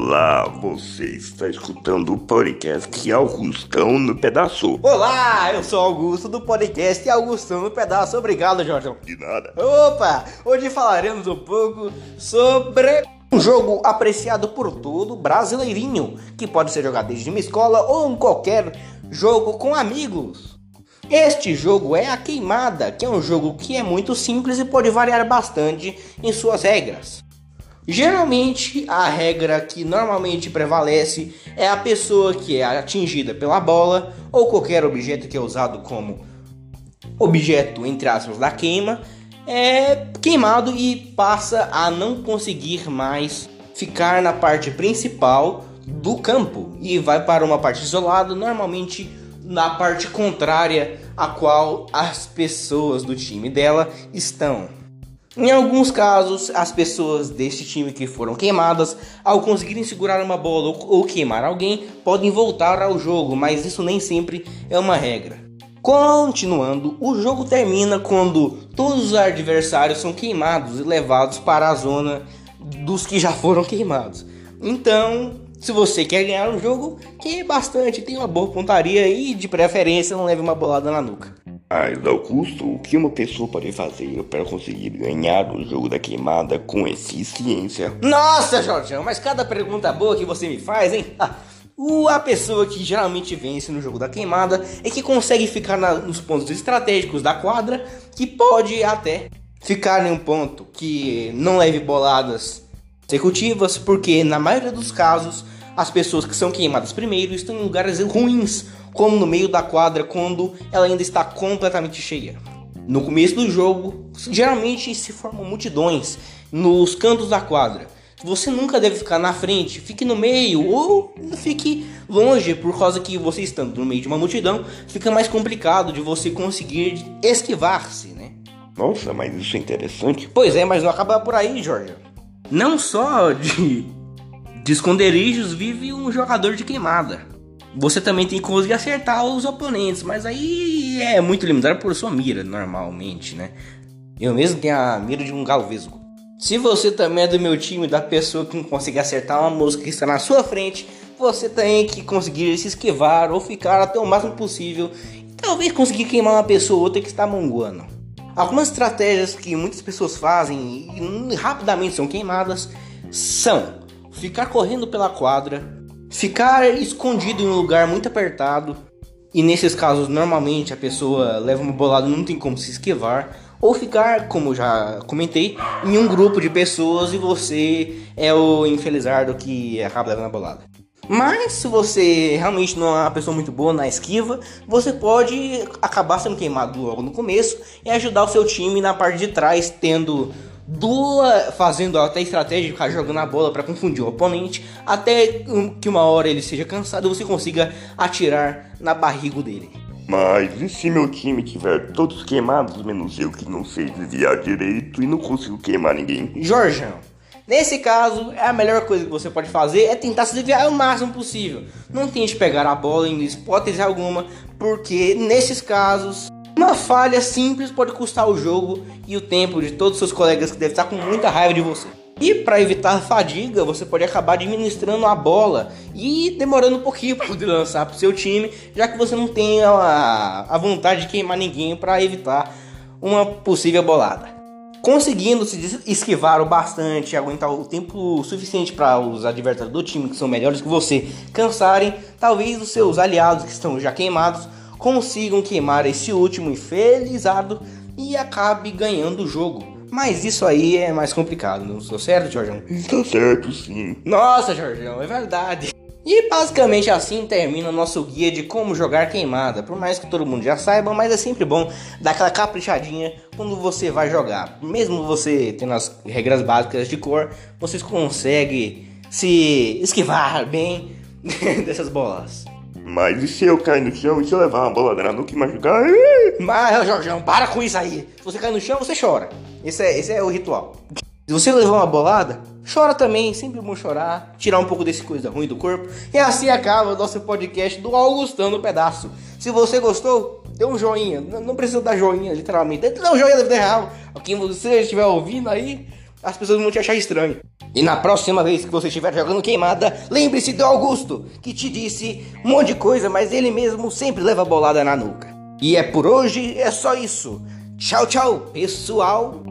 Olá, você está escutando o podcast Augustão no Pedaço. Olá, eu sou Augusto do podcast Augustão no Pedaço. Obrigado, Jorge. De nada. Opa, hoje falaremos um pouco sobre um jogo apreciado por todo brasileirinho, que pode ser jogado desde uma escola ou em qualquer jogo com amigos. Este jogo é a Queimada, que é um jogo que é muito simples e pode variar bastante em suas regras. Geralmente, a regra que normalmente prevalece é a pessoa que é atingida pela bola ou qualquer objeto que é usado como objeto, entre aspas, da queima, é queimado e passa a não conseguir mais ficar na parte principal do campo e vai para uma parte isolada, normalmente na parte contrária a qual as pessoas do time dela estão. Em alguns casos, as pessoas deste time que foram queimadas, ao conseguirem segurar uma bola ou queimar alguém, podem voltar ao jogo, mas isso nem sempre é uma regra. Continuando, o jogo termina quando todos os adversários são queimados e levados para a zona dos que já foram queimados. Então, se você quer ganhar um jogo, que bastante, tem uma boa pontaria e de preferência não leve uma bolada na nuca. Mas ao custo, o que uma pessoa pode fazer para conseguir ganhar o jogo da queimada com eficiência? Nossa, Jorgeão, mas cada pergunta boa que você me faz, hein? A pessoa que geralmente vence no jogo da queimada é que consegue ficar na, nos pontos estratégicos da quadra, que pode até ficar em um ponto que não leve boladas consecutivas, porque na maioria dos casos as pessoas que são queimadas primeiro estão em lugares ruins, como no meio da quadra quando ela ainda está completamente cheia. No começo do jogo, geralmente se formam multidões nos cantos da quadra. Você nunca deve ficar na frente, fique no meio ou fique longe, por causa que você estando no meio de uma multidão, fica mais complicado de você conseguir esquivar-se, né? Nossa, mas isso é interessante. Pois é, mas não acaba por aí, Jorge. Não só de, de esconderijos vive um jogador de queimada. Você também tem que conseguir acertar os oponentes, mas aí é muito limitado por sua mira, normalmente, né? Eu mesmo tenho a mira de um galo vesgo. Se você também é do meu time, da pessoa que não consegue acertar uma mosca que está na sua frente, você tem que conseguir se esquivar ou ficar até o máximo possível e talvez conseguir queimar uma pessoa ou outra que está monguando. Algumas estratégias que muitas pessoas fazem e rapidamente são queimadas são ficar correndo pela quadra, Ficar escondido em um lugar muito apertado, e nesses casos normalmente a pessoa leva uma bolada e não tem como se esquivar, ou ficar, como já comentei, em um grupo de pessoas e você é o infelizardo que acaba levando a bolada. Mas se você realmente não é uma pessoa muito boa na esquiva, você pode acabar sendo queimado logo no começo e ajudar o seu time na parte de trás, tendo duas fazendo até estratégia de ficar jogando a bola para confundir o oponente, até que uma hora ele seja cansado e você consiga atirar na barriga dele. Mas e se meu time tiver todos queimados, menos eu que não sei desviar direito e não consigo queimar ninguém? Jorjão, nesse caso, a melhor coisa que você pode fazer é tentar se desviar o máximo possível. Não tente pegar a bola em hipótese alguma, porque nesses casos uma falha simples pode custar o jogo e o tempo de todos os seus colegas que devem estar com muita raiva de você. E para evitar fadiga, você pode acabar administrando a bola e demorando um pouquinho para poder lançar para o seu time, já que você não tem a, a vontade de queimar ninguém para evitar uma possível bolada. Conseguindo se esquivar o bastante, aguentar o tempo suficiente para os adversários do time que são melhores que você cansarem, talvez os seus aliados que estão já queimados consigam queimar esse último infelizado e acabe ganhando o jogo. Mas isso aí é mais complicado, não estou certo, Jorgão? Está certo, sim. Nossa, Jorgão, é verdade. E basicamente assim termina o nosso guia de como jogar queimada. Por mais que todo mundo já saiba, mas é sempre bom dar aquela caprichadinha quando você vai jogar. Mesmo você tendo as regras básicas de cor, vocês conseguem se esquivar bem dessas bolas. Mas e se eu cair no chão e se eu levar uma bola na nuca e machucar? Mas, Jorjão, para com isso aí. Se você cair no chão, você chora. Esse é, esse é o ritual. Se você levar uma bolada, chora também. Sempre bom chorar, tirar um pouco desse coisa ruim do corpo. E assim acaba o nosso podcast do Augustando Pedaço. Se você gostou, dê um joinha. Não, precisa dar joinha, literalmente. Dê um joinha da vida real. Quem você estiver ouvindo aí, as pessoas vão te achar estranho. E na próxima vez que você estiver jogando queimada, lembre-se do Augusto, que te disse um monte de coisa, mas ele mesmo sempre leva bolada na nuca. E é por hoje, é só isso. Tchau, tchau, pessoal.